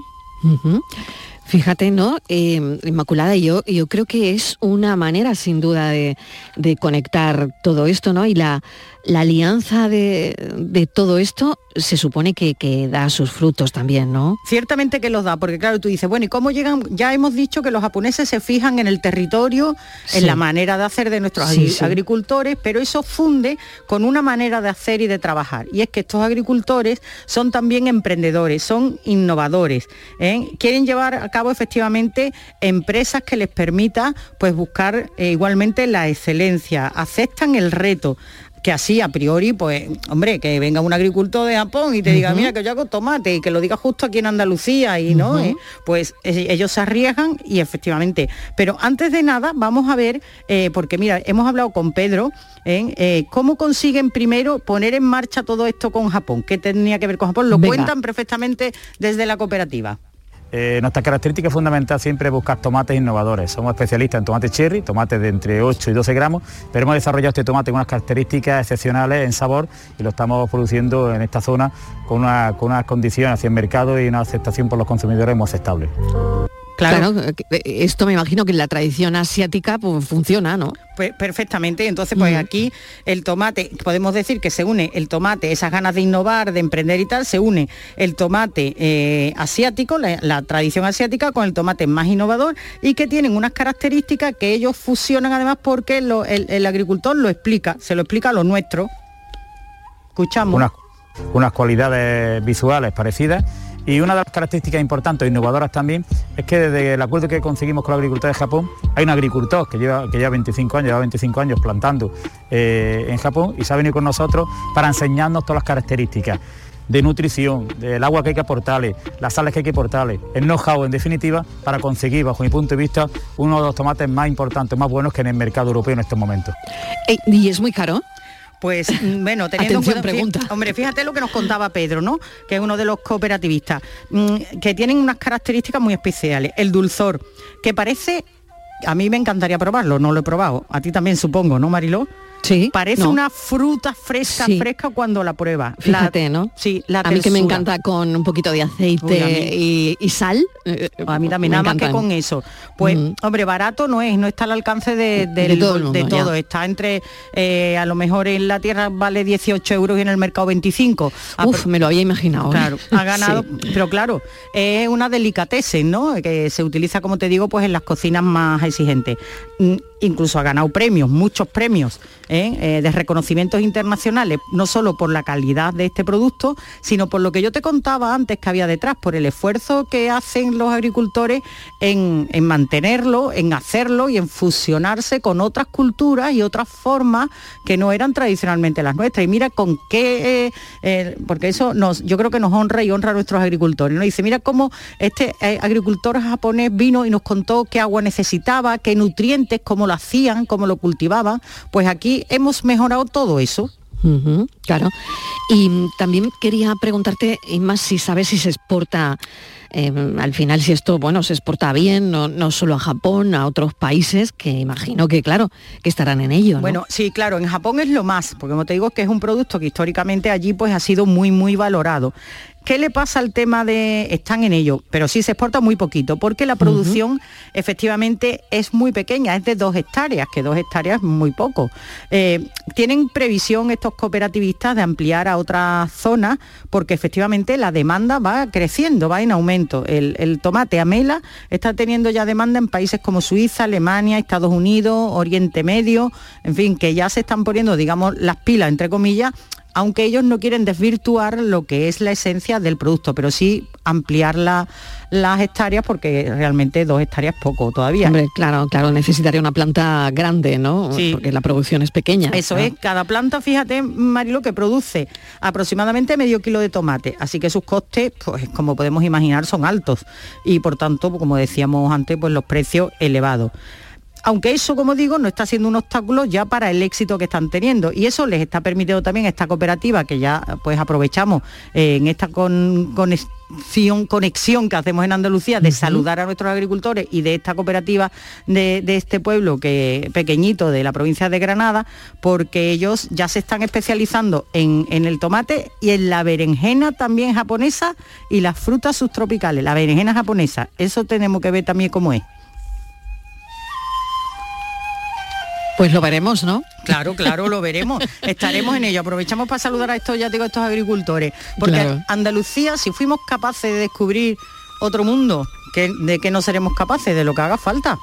Fíjate, ¿no? Eh, Inmaculada, yo, yo creo que es una manera sin duda de, de conectar todo esto, ¿no? Y la, la alianza de, de todo esto se supone que, que da sus frutos también, ¿no? Ciertamente que los da, porque claro, tú dices, bueno, ¿y cómo llegan? Ya hemos dicho que los japoneses se fijan en el territorio, Sí. en la manera de hacer de nuestros Sí, agri- sí. agricultores, pero eso funde con una manera de hacer y de trabajar. Y es que estos agricultores son también emprendedores, son innovadores, ¿eh? quieren llevar a cabo efectivamente empresas que les permita pues buscar eh, igualmente la excelencia, aceptan el reto que así a priori, pues, hombre, que venga un agricultor de Japón y te diga, mira, que yo hago tomate y que lo diga justo aquí en Andalucía y no. Eh, pues eh, ellos se arriesgan y efectivamente. Pero antes de nada, vamos a ver, eh, porque mira, hemos hablado con Pedro, cómo consiguen primero poner en marcha todo esto con Japón, qué tenía que ver con Japón, lo Venga. cuentan perfectamente desde la cooperativa. Eh, nuestra característica fundamental siempre es buscar tomates innovadores. Somos especialistas en tomate cherry, tomates de entre 8 y 12 gramos, pero hemos desarrollado este tomate con unas características excepcionales en sabor y lo estamos produciendo en esta zona con, una- con unas condiciones hacia el mercado y una aceptación por los consumidores muy aceptable. Claro. eh, esto me imagino que en la tradición asiática pues, funciona, ¿no? Pues perfectamente, entonces pues aquí el tomate, podemos decir que se une el tomate, esas ganas de innovar, de emprender y tal, se une el tomate eh, asiático, la, la tradición asiática, con el tomate más innovador y que tienen unas características que ellos fusionan además porque lo- el, el agricultor lo explica, se lo explica a lo nuestro. Escuchamos. unas, unas cualidades visuales parecidas y una de las características importantes e innovadoras también es que desde el acuerdo que conseguimos con la agricultura de Japón hay un agricultor que lleva, que lleva 25 años, lleva 25 años plantando eh, en Japón y se ha venido con nosotros para enseñarnos todas las características de nutrición, del agua que hay que aportarle, las sales que hay que aportarle, el know-how en definitiva para conseguir, bajo mi punto de vista, uno de los tomates más importantes, más buenos que en el mercado europeo en estos momentos. Eh, ¿Y es muy caro? Pues mm, bueno, teniendo en Atención, cuenta, pregunta. hombre, fíjate lo que nos contaba Pedro, ¿no? Que es uno de los cooperativistas, mm, que tienen unas características muy especiales. El dulzor, que parece, a mí me encantaría probarlo, no lo he probado. A ti también supongo, ¿no, Mariló? Sí. Parece no. una fruta fresca, Sí. fresca cuando la prueba. Fíjate, ¿no? Sí, la A mí que me encanta con un poquito de aceite Uy, y, y sal. eh, A mí también, me nada más que con eso. Pues, Mm. hombre, barato no es, no está al alcance de, todo el mundo, de todo. ya. Está entre, eh, a lo mejor en la tierra vale 18 euros y en el mercado 25. Ah, Uf, me lo había imaginado. ¿eh? Claro, ha ganado, Sí. pero claro, es una delicatessen, ¿no? Que se utiliza, como te digo, pues en las cocinas más exigentes. Mm, Incluso ha ganado premios, muchos premios ¿eh? De reconocimientos internacionales, no solo por la calidad de este producto, sino por lo que yo te contaba antes que había detrás, por el esfuerzo que hacen los agricultores en, en mantenerlo, en hacerlo y en fusionarse con otras culturas y otras formas que no eran tradicionalmente las nuestras. Y mira con qué, eh, eh, porque eso nos, yo creo que nos honra y honra a nuestros agricultores. ¿no? Dice, mira cómo este agricultor japonés vino y nos contó qué agua necesitaba, qué nutrientes, cómo lo hacían, cómo lo cultivaban. Pues aquí hemos mejorado todo eso. Claro. Y también quería preguntarte, más si sabes si se exporta, eh, al final si esto, bueno, se exporta bien, no, no solo a Japón, a otros países, que imagino que, claro, que estarán en ello. ¿no? Bueno, sí, claro, en Japón es lo más, porque como te digo, que es un producto que históricamente allí pues ha sido muy, muy valorado. ¿Qué le pasa al tema de... Están en ello, pero sí se exporta muy poquito, porque la producción efectivamente es muy pequeña, es de dos hectáreas, que dos hectáreas es muy poco. Eh, tienen previsión estos cooperativistas de ampliar a otras zonas, porque efectivamente la demanda va creciendo, va en aumento. El, el tomate amela está teniendo ya demanda en países como Suiza, Alemania, Estados Unidos, Oriente Medio, en fin, que ya se están poniendo, digamos, las pilas, entre comillas, aunque ellos no quieren desvirtuar lo que es la esencia del producto, pero sí ampliar la- las hectáreas porque realmente dos hectáreas poco todavía. Hombre, claro, claro, necesitaría una planta grande, ¿no? Sí. Porque la producción es pequeña. Eso ¿no? es, cada planta, fíjate, Marilo, que produce aproximadamente medio kilo de tomate, así que sus costes, pues como podemos imaginar, son altos y por tanto, como decíamos antes, pues los precios elevados. Aunque eso, como digo, no está siendo un obstáculo ya para el éxito que están teniendo. Y eso les está permitiendo también esta cooperativa que ya pues aprovechamos eh, en esta con, conexión, conexión que hacemos en Andalucía de saludar a nuestros agricultores y de esta cooperativa de, de este pueblo que pequeñito de la provincia de Granada, porque ellos ya se están especializando en, en el tomate y en la berenjena también japonesa y las frutas subtropicales, la berenjena japonesa. Eso tenemos que ver también cómo es. Pues lo veremos, ¿no? Claro, claro, lo veremos. Estaremos en ello. Aprovechamos para saludar a estos, ya digo, a estos agricultores. Porque Claro. Andalucía, si fuimos capaces de descubrir otro mundo, que, ¿de qué no seremos capaces? De lo que haga falta.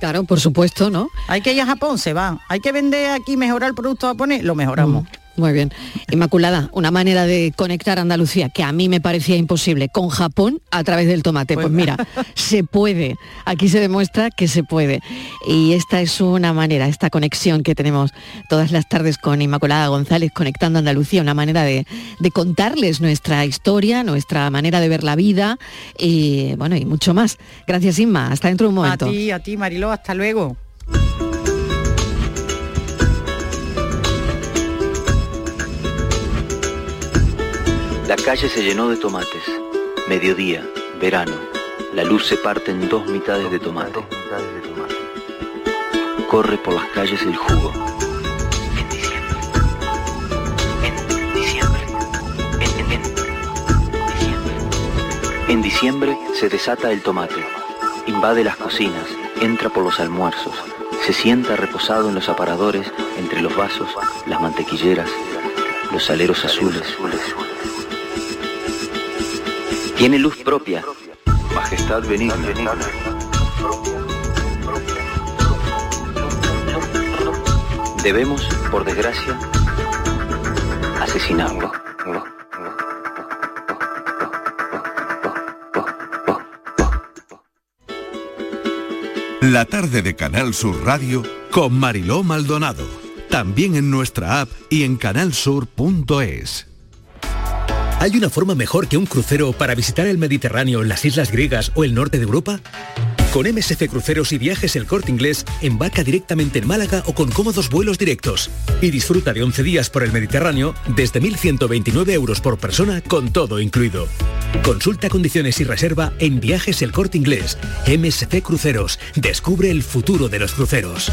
Claro, por supuesto, ¿no? Hay que ir a Japón, se va. Hay que vender aquí, mejorar el producto japonés, lo mejoramos. Muy bien. Inmaculada, una manera de conectar Andalucía que a mí me parecía imposible con Japón a través del tomate. Pues mira, se puede. Aquí se demuestra que se puede. Y esta es una manera, esta conexión que tenemos todas las tardes con Inmaculada González conectando Andalucía, una manera de, de contarles nuestra historia, nuestra manera de ver la vida y bueno, y mucho más. Gracias Inma, hasta dentro de un A momento. ti, a ti, Mariló, hasta luego. La calle se llenó de tomates. Mediodía, verano. La luz se parte en dos mitades de tomate. Corre por las calles el jugo. En diciembre. En diciembre. En, en- en diciembre. En diciembre se desata el tomate. Invade las cocinas, entra por los almuerzos. Se sienta reposado en los aparadores, entre los vasos, las mantequilleras, los aleros azules. Tiene luz propia, majestad benigna. Debemos, por desgracia, asesinarlo. La tarde de Canal Sur Radio con Mariló Maldonado. También en nuestra app y en canalsur.es. ¿Hay una forma mejor que un crucero para visitar el Mediterráneo, las islas griegas o el norte de Europa? Con MSC Cruceros y Viajes El Corte Inglés, embarca directamente en Málaga o con cómodos vuelos directos. Y disfruta de 11 días por el Mediterráneo desde 1.129 euros por persona con todo incluido. Consulta condiciones y reserva en Viajes El Corte Inglés. MSC Cruceros. Descubre el futuro de los cruceros.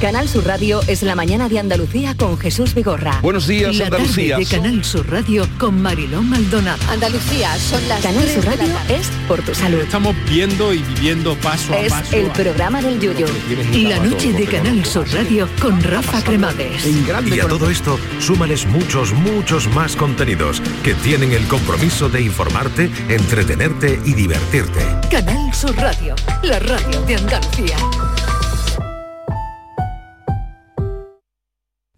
Canal Sur Radio es la mañana de Andalucía con Jesús Vigorra. Buenos días, la Andalucía. tarde de Canal Sur Radio con Mariló Maldonado. Andalucía, son las Canal 3 Sur Radio es por tu salud. Estamos viendo y viviendo paso a Es paso. el programa del Yoyo. La noche de Canal Sur Radio con Rafa Cremades. Y a todo esto, súmales muchos, muchos más contenidos que tienen el compromiso de informarte, entretenerte y divertirte. Canal Sur Radio, la radio de Andalucía.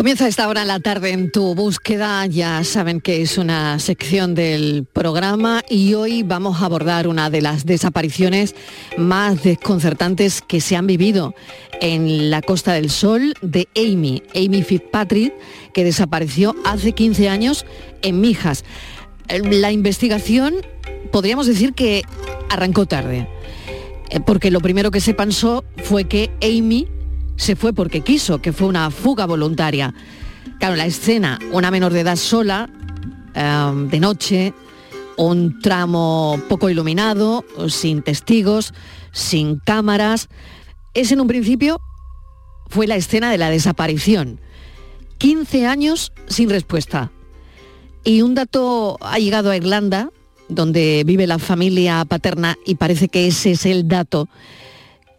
Comienza esta hora la tarde en tu búsqueda, ya saben que es una sección del programa y hoy vamos a abordar una de las desapariciones más desconcertantes que se han vivido en la Costa del Sol de Amy, Amy Fitzpatrick, que desapareció hace 15 años en Mijas. La investigación podríamos decir que arrancó tarde, eh, porque lo primero que se pensó fue que Amy se fue porque quiso, que fue una fuga voluntaria. Claro, la escena, una menor de edad sola, em, de noche, un tramo poco iluminado, sin testigos, sin cámaras. Es en un principio, fue la escena de la desaparición. 15 años sin respuesta. Y un dato ha llegado a Irlanda, donde vive la familia paterna, y parece que ese es el dato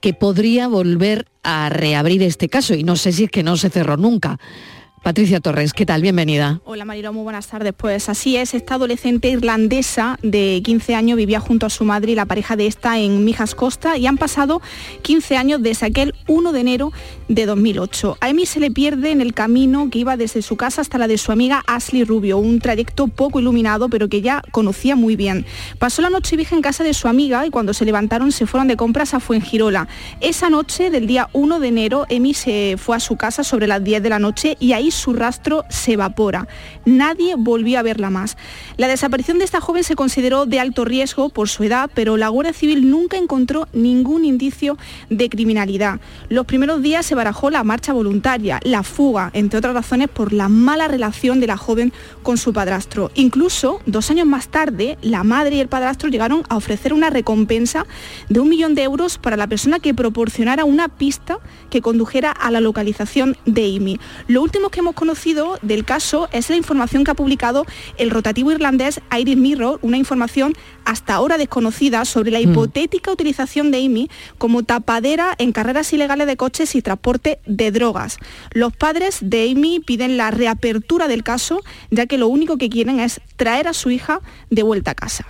que podría volver a reabrir este caso y no sé si es que no se cerró nunca. Patricia Torres, ¿qué tal? Bienvenida. Hola Marilo, muy buenas tardes. Pues así es, esta adolescente irlandesa de 15 años vivía junto a su madre y la pareja de esta en Mijas Costa y han pasado 15 años desde aquel 1 de enero de 2008. A Amy se le pierde en el camino que iba desde su casa hasta la de su amiga Ashley Rubio, un trayecto poco iluminado pero que ya conocía muy bien. Pasó la noche vieja en casa de su amiga y cuando se levantaron se fueron de compras a Fuengirola. Esa noche del día 1 de enero, Amy se fue a su casa sobre las 10 de la noche y ahí su rastro se evapora. Nadie volvió a verla más. La desaparición de esta joven se consideró de alto riesgo por su edad, pero la Guardia Civil nunca encontró ningún indicio de criminalidad. Los primeros días se barajó la marcha voluntaria, la fuga, entre otras razones por la mala relación de la joven con su padrastro. Incluso, dos años más tarde, la madre y el padrastro llegaron a ofrecer una recompensa de un millón de euros para la persona que proporcionara una pista que condujera a la localización de Amy. Lo último que hemos conocido del caso es la información que ha publicado el rotativo irlandés Irish Mirror, una información hasta ahora desconocida sobre la hipotética utilización de Amy como tapadera en carreras ilegales de coches y transporte de drogas. Los padres de Amy piden la reapertura del caso, ya que lo único que quieren es traer a su hija de vuelta a casa.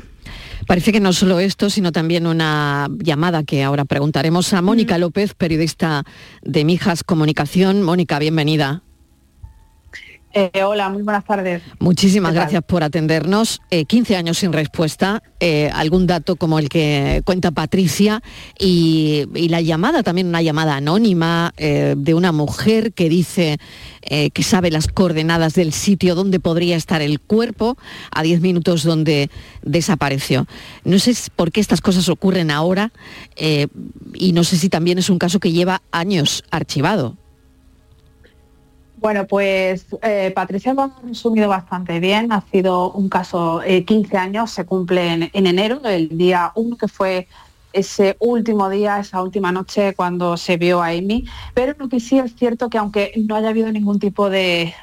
Parece que no solo esto, sino también una llamada que ahora preguntaremos a Mónica López, periodista de Mijas Comunicación. Mónica, bienvenida. Eh, hola, muy buenas tardes. Muchísimas gracias por atendernos. Eh, 15 años sin respuesta, eh, algún dato como el que cuenta Patricia y, y la llamada, también una llamada anónima eh, de una mujer que dice que sabe las coordenadas del sitio donde podría estar el cuerpo a 10 minutos donde desapareció. No sé por qué estas cosas ocurren ahora y no sé si también es un caso que lleva años archivado. Bueno, pues eh, Patricia lo ha bastante bien. Ha sido un caso, eh, 15 años, se cumple en, en enero, el día 1, que fue ese último día, esa última noche cuando se vio a Amy. Pero lo que sí es cierto que aunque no haya habido ningún tipo de,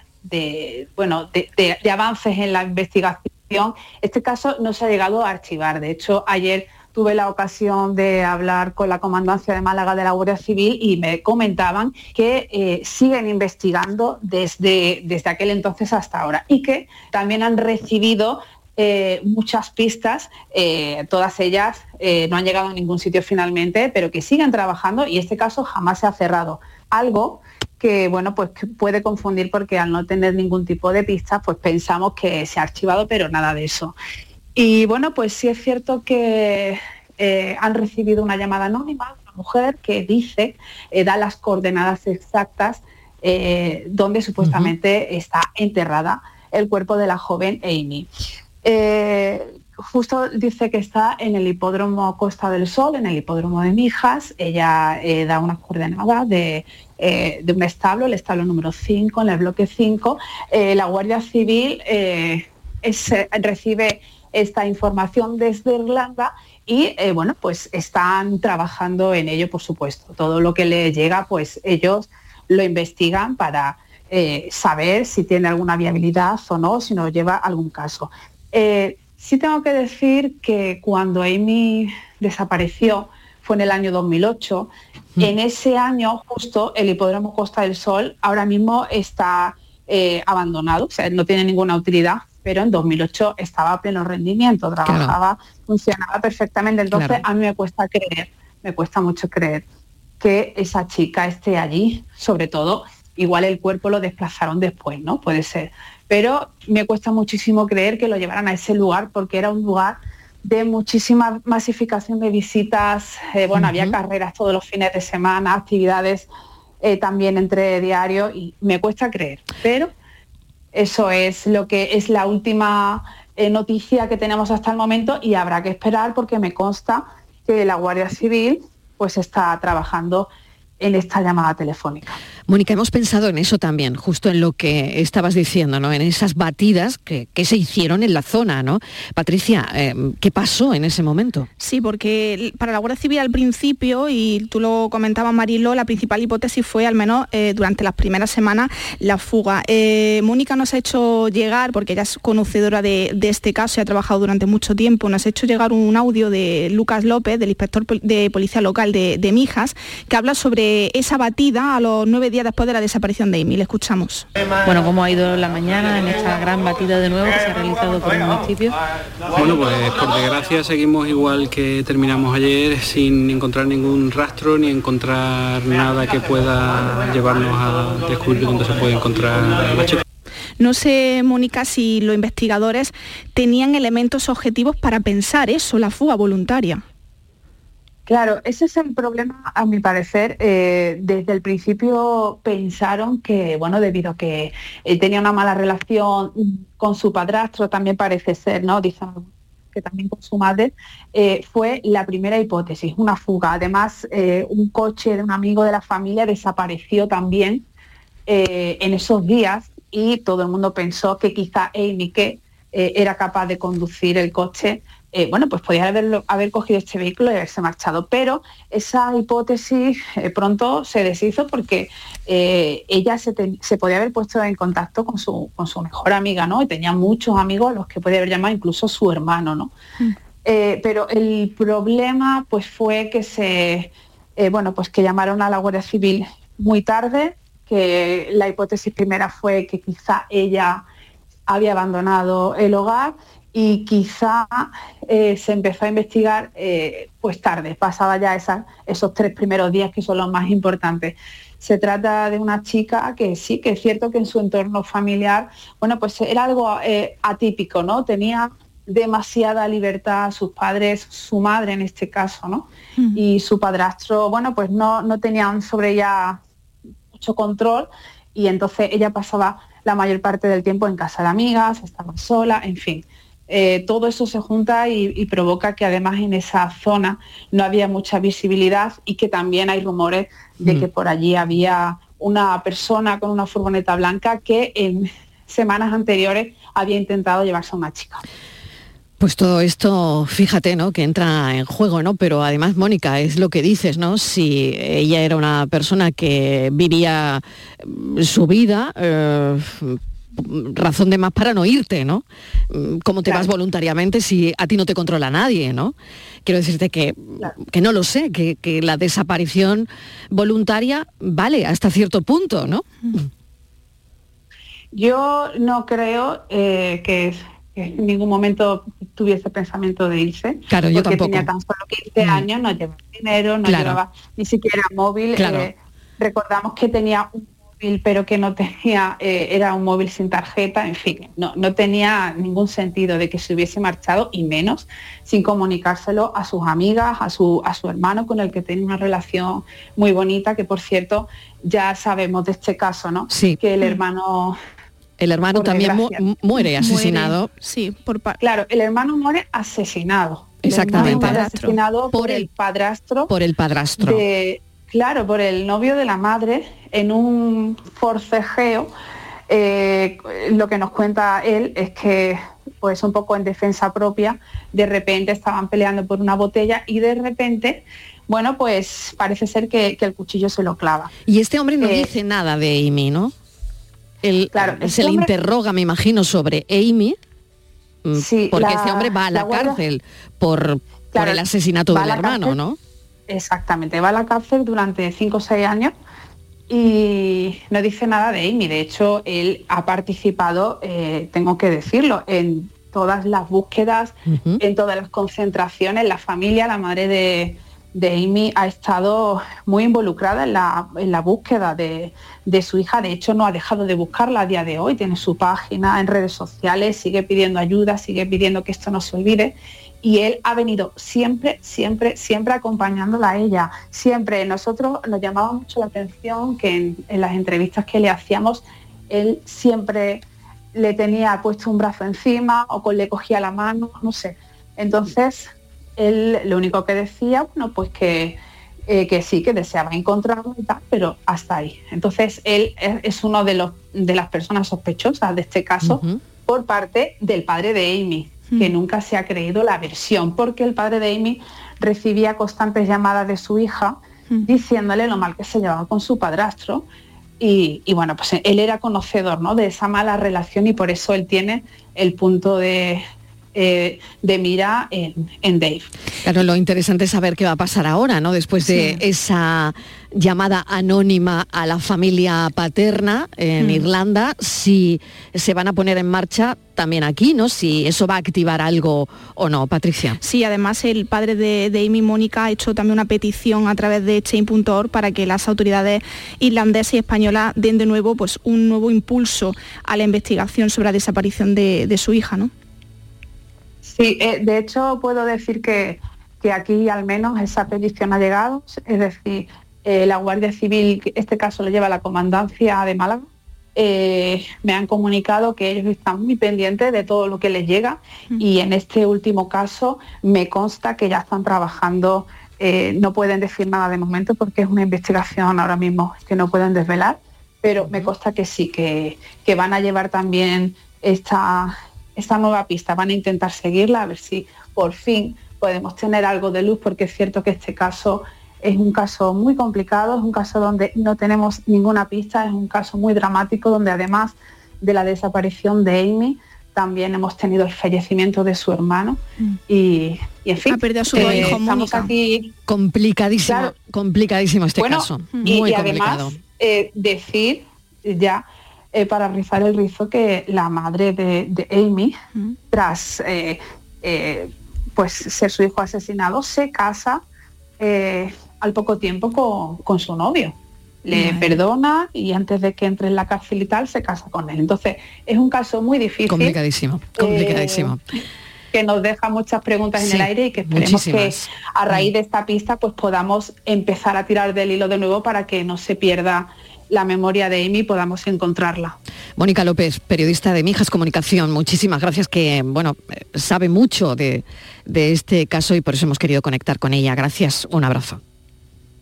bueno, de avances en la investigación, este caso no se ha llegado a archivar. De hecho, ayer tuve la ocasión de hablar con la comandancia de Málaga de la Guardia Civil y me comentaban que eh, siguen investigando desde, desde aquel entonces hasta ahora y que también han recibido eh, muchas pistas, eh, todas ellas no han llegado a ningún sitio finalmente, pero que siguen trabajando y este caso jamás se ha cerrado. Algo que bueno pues puede confundir porque al no tener ningún tipo de pistas pues pensamos que se ha archivado pero nada de eso y bueno pues sí es cierto que eh, han recibido una llamada anónima de una mujer que dice eh, da las coordenadas exactas eh, donde supuestamente está enterrada el cuerpo de la joven Amy justo dice que está en el hipódromo Costa del Sol, en el hipódromo de Mijas. Ella da unas coordenadas de, de un establo, el establo número 5, en el bloque 5. Eh, la Guardia Civil es- recibe esta información desde Irlanda y eh, bueno, pues están trabajando en ello, por supuesto. Todo lo que les llega, pues ellos lo investigan para eh, saber si tiene alguna viabilidad o no, si nos lleva a algún caso. Eh, sí tengo que decir que cuando Amy desapareció, fue en el año 2008, en ese año justo el hipódromo Costa del Sol ahora mismo está abandonado, o sea, no tiene ninguna utilidad, pero en 2008 estaba a pleno rendimiento, trabajaba, funcionaba perfectamente. Entonces Claro. a mí me cuesta creer, me cuesta mucho creer que esa chica esté allí, sobre todo, igual el cuerpo lo desplazaron después, ¿no? Puede ser. Pero me cuesta muchísimo creer que lo llevaran a ese lugar porque era un lugar de muchísima masificación de visitas, eh, bueno, había carreras todos los fines de semana, actividades eh, también entre diario y me cuesta creer, pero eso es lo que es la última eh, noticia que tenemos hasta el momento y habrá que esperar porque me consta que la Guardia Civil pues está trabajando en esta llamada telefónica. Mónica, hemos pensado en eso también, justo en lo que estabas diciendo, ¿no? En esas batidas que, que se hicieron en la zona, ¿no? Patricia, eh, ¿qué pasó en ese momento? Sí, porque para la Guardia Civil al principio, y tú lo comentabas Marilo, la principal hipótesis fue al menos eh, durante las primeras semanas la fuga. Eh, Mónica nos ha hecho llegar, porque ella es conocedora de, de este caso y ha trabajado durante mucho tiempo, nos ha hecho llegar un audio de Lucas López, del inspector de policía local de, de Mijas, que habla sobre esa batida a los nueve días después de la desaparición de Amy. Le escuchamos. Bueno, ¿cómo ha ido la mañana en esta gran batida de nuevo que se ha realizado por el municipio? Bueno, pues por desgracia seguimos igual que terminamos ayer sin encontrar ningún rastro ni encontrar nada que pueda llevarnos a descubrir dónde se puede encontrar la chica. No sé, Mónica, si los investigadores tenían elementos objetivos para pensar eso, la fuga voluntaria. Claro, ese es el problema, a mi parecer. eh, desde el principio pensaron que, bueno, debido a que eh, tenía una mala relación con su padrastro, también parece ser, ¿no? Dicen que también con su madre, eh, fue la primera hipótesis, una fuga. Además, eh, un coche de un amigo de la familia desapareció también en esos días y todo el mundo pensó que quizá Amy, que era capaz de conducir el coche, eh, bueno, pues podía haberlo- haber cogido este vehículo y haberse marchado. Pero esa hipótesis eh, pronto se deshizo porque eh, ella se, se podía haber puesto en contacto con su, con su mejor amiga, ¿no? Y tenía muchos amigos a los que podía haber llamado incluso su hermano, ¿no? Eh, pero el problema pues fue que se bueno pues que llamaron a la Guardia Civil muy tarde, que la hipótesis primera fue que quizá ella había abandonado el hogar y quizá eh, se empezó a investigar eh, pues tarde, pasaba ya esa- esos tres primeros días que son los más importantes. Se trata de una chica que sí, que es cierto que en su entorno familiar, bueno, pues era algo eh, atípico, ¿no? Tenía demasiada libertad sus padres, su madre en este caso, ¿no? Y su padrastro, bueno, pues no, no tenían sobre ella mucho control y entonces ella pasaba la mayor parte del tiempo en casa de amigas, estaba sola, en fin. Eh, todo eso se junta y, y provoca que además en esa zona no había mucha visibilidad y que también hay rumores de que por allí había una persona con una furgoneta blanca que en semanas anteriores había intentado llevarse a una chica. Pues todo esto, fíjate, ¿no? Que entra en juego, ¿no? Pero además, Mónica, es lo que dices, ¿no? Si ella era una persona que vivía mm, su vida, eh, razón de más para no irte, ¿no? Mm, ¿Cómo te vas voluntariamente si a ti no te controla nadie, ¿no? Quiero decirte que, que no lo sé, que, que la desaparición voluntaria vale hasta cierto punto, ¿no? Yo no creo eh, que, que en ningún momento tuviese pensamiento de irse. Claro, yo tampoco. tenía tan solo 15 años, no llevaba dinero, no Claro. llevaba ni siquiera móvil. Claro. eh, recordamos que tenía un móvil, pero que no tenía, eh, era un móvil sin tarjeta, en fin, no, no tenía ningún sentido de que se hubiese marchado y menos sin comunicárselo a sus amigas, a su, a su hermano con el que tenía una relación muy bonita, que por cierto ya sabemos de este caso, ¿no? Sí. Que el hermano El hermano Por también mu- muere asesinado. Sí, por Claro, el hermano muere asesinado. El Exactamente. muere Padrastro. asesinado por, Por el, el- padrastro. Por el padrastro. de- claro, por el novio de la madre en un forcejeo. eh, lo que nos cuenta él es que, pues un poco en defensa propia, de repente estaban peleando por una botella y de repente, bueno, pues parece ser que, que el cuchillo se lo clava. Y este hombre no Eh, dice nada de Amy, ¿no? Él, Claro, se este le hombre- interroga, me imagino, sobre Amy, mm, Sí, porque la- este hombre va a la, cárcel por, por Claro, el asesinato del hermano, cárcel. ¿no? Exactamente, va a la cárcel durante 5 o 6 años y no dice nada de Amy. De hecho, él ha participado, eh, tengo que decirlo, en todas las búsquedas, en todas las concentraciones. La familia, la madre de, de Amy, ha estado muy involucrada en la, en la búsqueda de, de su hija. De hecho, no ha dejado de buscarla a día de hoy. Tiene su página en redes sociales, sigue pidiendo ayuda, sigue pidiendo que esto no se olvide y él ha venido siempre, siempre, siempre acompañándola a ella. Siempre. Nosotros nos llamaba mucho la atención que en, en las entrevistas que le hacíamos, él siempre le tenía puesto un brazo encima o con- le cogía la mano, no sé. Entonces, él lo único que decía, bueno, pues que, eh, que sí, que deseaba encontrarlo y tal, pero hasta ahí. Entonces, él es, es uno de, los, de las personas sospechosas de este caso por parte del padre de Amy, que nunca se ha creído la versión, porque el padre de Amy recibía constantes llamadas de su hija diciéndole lo mal que se llevaba con su padrastro. Y, y bueno, pues él era conocedor ¿no? de esa mala relación y por eso él tiene el punto de, eh, de mira en, en Dave. Claro, lo interesante es saber qué va a pasar ahora, ¿no? Después de esa llamada anónima a la familia paterna en Mm. Irlanda, si se van a poner en marcha también aquí, ¿no? Si eso va a activar algo o no, Patricia. Sí, además el padre de, de Amy Mónica ha hecho también una petición a través de Chain.org para que las autoridades irlandesas y españolas den de nuevo pues, un nuevo impulso a la investigación sobre la desaparición de, de su hija, ¿no? Sí, eh, de hecho puedo decir que, que aquí al menos esa petición ha llegado, es decir, eh, la Guardia Civil, que este caso lo lleva la Comandancia de Málaga, eh, me han comunicado que ellos están muy pendientes de todo lo que les llega y en este último caso me consta que ya están trabajando, eh, no pueden decir nada de momento porque es una investigación ahora mismo que no pueden desvelar, pero me consta que sí, que, que van a llevar también esta, esta nueva pista, van a intentar seguirla a ver si por fin podemos tener algo de luz porque es cierto que este caso es un caso muy complicado, es un caso donde no tenemos ninguna pista, es un caso muy dramático donde además de la desaparición de Amy también hemos tenido el fallecimiento de su hermano y, y en fin, Ha perdido a sus dos eh, estamos aquí Complicadísimo, Claro. complicadísimo este bueno, caso. y, Muy y complicado. además eh, decir ya eh, para rizar el rizo que la madre de, de Amy, tras eh, eh, pues ser su hijo asesinado, se casa eh, al poco tiempo con, con su novio. Le perdona y antes de que entre en la cárcel y tal, se casa con él. Entonces, es un caso muy difícil. Complicadísimo, complicadísimo. eh, que nos deja muchas preguntas en el aire y que esperemos que a raíz de esta pista pues podamos empezar a tirar del hilo de nuevo para que no se pierda la memoria de Amy y podamos encontrarla. Mónica López, periodista de Mijas Comunicación, muchísimas gracias que, bueno, eh, sabe mucho de, de este caso y por eso hemos querido conectar con ella. Gracias, un abrazo.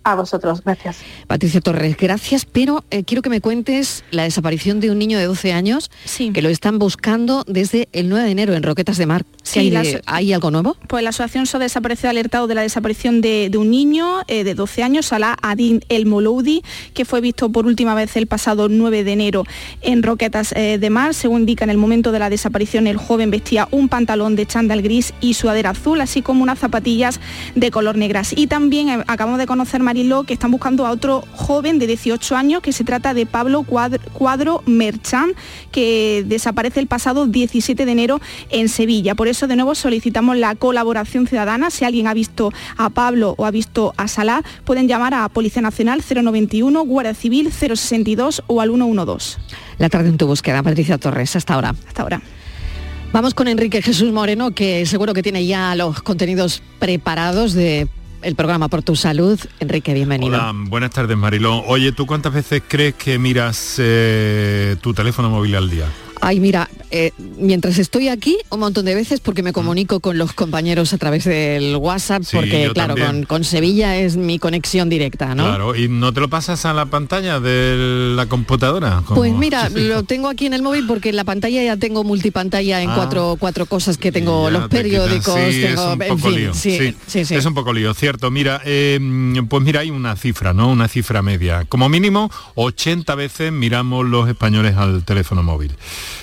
A vosotros, gracias. Patricia Torres, gracias, pero eh, quiero que me cuentes la desaparición de un niño de 12 años que lo están buscando desde el 9 de enero en Roquetas de Mar. ¿Qué Sí, hay, de- las- ¿Hay algo nuevo? Pues la asociación So Desaparecido ha alertado de la desaparición de, de un niño eh, de 12 años, Salah Adin El Moloudi, que fue visto por última vez el pasado 9 de enero en Roquetas eh, de Mar. Según indica, en el momento de la desaparición el joven vestía un pantalón de chándal gris y sudadera azul, así como unas zapatillas de color negras. Y también eh, acabamos de conocer, Mariló, que están buscando a otro joven de 18 años, que se trata de Pablo Cuadro, Cuadro Merchán, que desaparece el pasado 17 de enero en Sevilla. Por eso de nuevo solicitamos la colaboración ciudadana. Si alguien ha visto a Pablo o ha visto a Salah, pueden llamar a Policía Nacional 091, Guardia Civil 062 o al 112. La tarde en tu búsqueda, Patricia Torres, hasta ahora. Hasta ahora. Vamos con Enrique Jesús Moreno, que seguro que tiene ya los contenidos preparados de el programa Por tu Salud. Enrique, bienvenido. Hola, buenas tardes Marilón. Oye, ¿tú cuántas veces crees que miras eh, tu teléfono móvil al día? Ay, mira, eh, mientras estoy aquí, un montón de veces porque me comunico con los compañeros a través del WhatsApp, Sí, porque claro, con, con Sevilla es mi conexión directa, ¿no? Claro, y no te lo pasas a la pantalla de la computadora. Como- Pues mira, lo tengo aquí en el móvil porque en la pantalla ya tengo multipantalla en Ah. cuatro, cuatro cosas que tengo, los te periódicos, sí, tengo, es un en poco fin, lío. sí, sí, sí, sí. Es un poco lío, cierto. Mira, eh, pues mira, hay una cifra, ¿no? Una cifra media. Como mínimo, 80 veces miramos los españoles al teléfono móvil.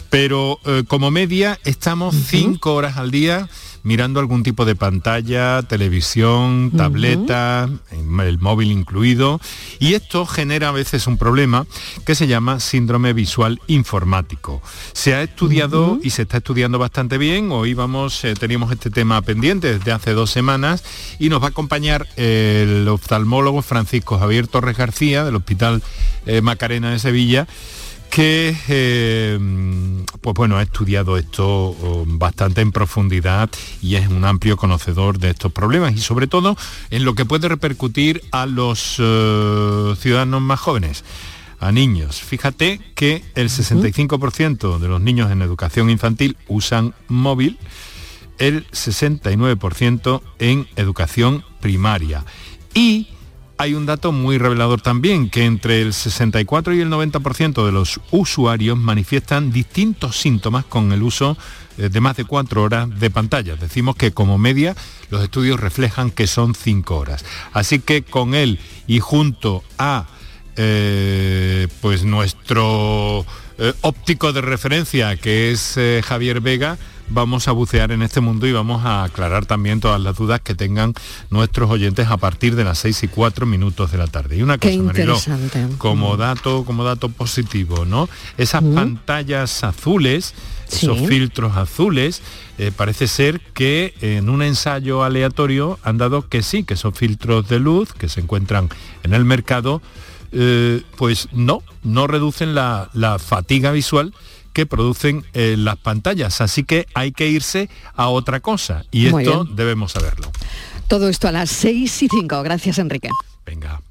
Pero eh, como media estamos 5 horas al día mirando algún tipo de pantalla, televisión, tableta, el móvil incluido. Y esto genera a veces un problema que se llama síndrome visual informático. Se ha estudiado y se está estudiando bastante bien. Hoy vamos, eh, teníamos este tema pendiente desde hace dos semanas y nos va a acompañar el oftalmólogo Francisco Javier Torres García del Hospital eh, Macarena de Sevilla que eh, pues bueno ha estudiado esto oh, bastante en profundidad y es un amplio conocedor de estos problemas y sobre todo en lo que puede repercutir a los eh, ciudadanos más jóvenes a niños. Fíjate que el 65% de los niños en educación infantil usan móvil, el 69% en educación primaria. Y hay un dato muy revelador también, que entre el 64 y el 90% de los usuarios manifiestan distintos síntomas con el uso eh, de más de cuatro horas de pantalla. Decimos que como media los estudios reflejan que son cinco horas. Así que con él y junto a eh, pues nuestro eh, óptico de referencia, que es Javier Vega, vamos a bucear en este mundo y vamos a aclarar también todas las dudas que tengan nuestros oyentes a partir de las 6 y 4 minutos de la tarde. Y una cosa, Mariló, como dato, como dato positivo, ¿no? Esas pantallas azules, esos filtros azules, eh, parece ser que en un ensayo aleatorio han dado que sí, que son filtros de luz que se encuentran en el mercado, eh, pues no, no reducen la, la fatiga visual que producen eh, las pantallas. Así que hay que irse a otra cosa. Y Muy esto bien. debemos saberlo. Todo esto a las 6 y 5. Gracias, Enrique. Venga.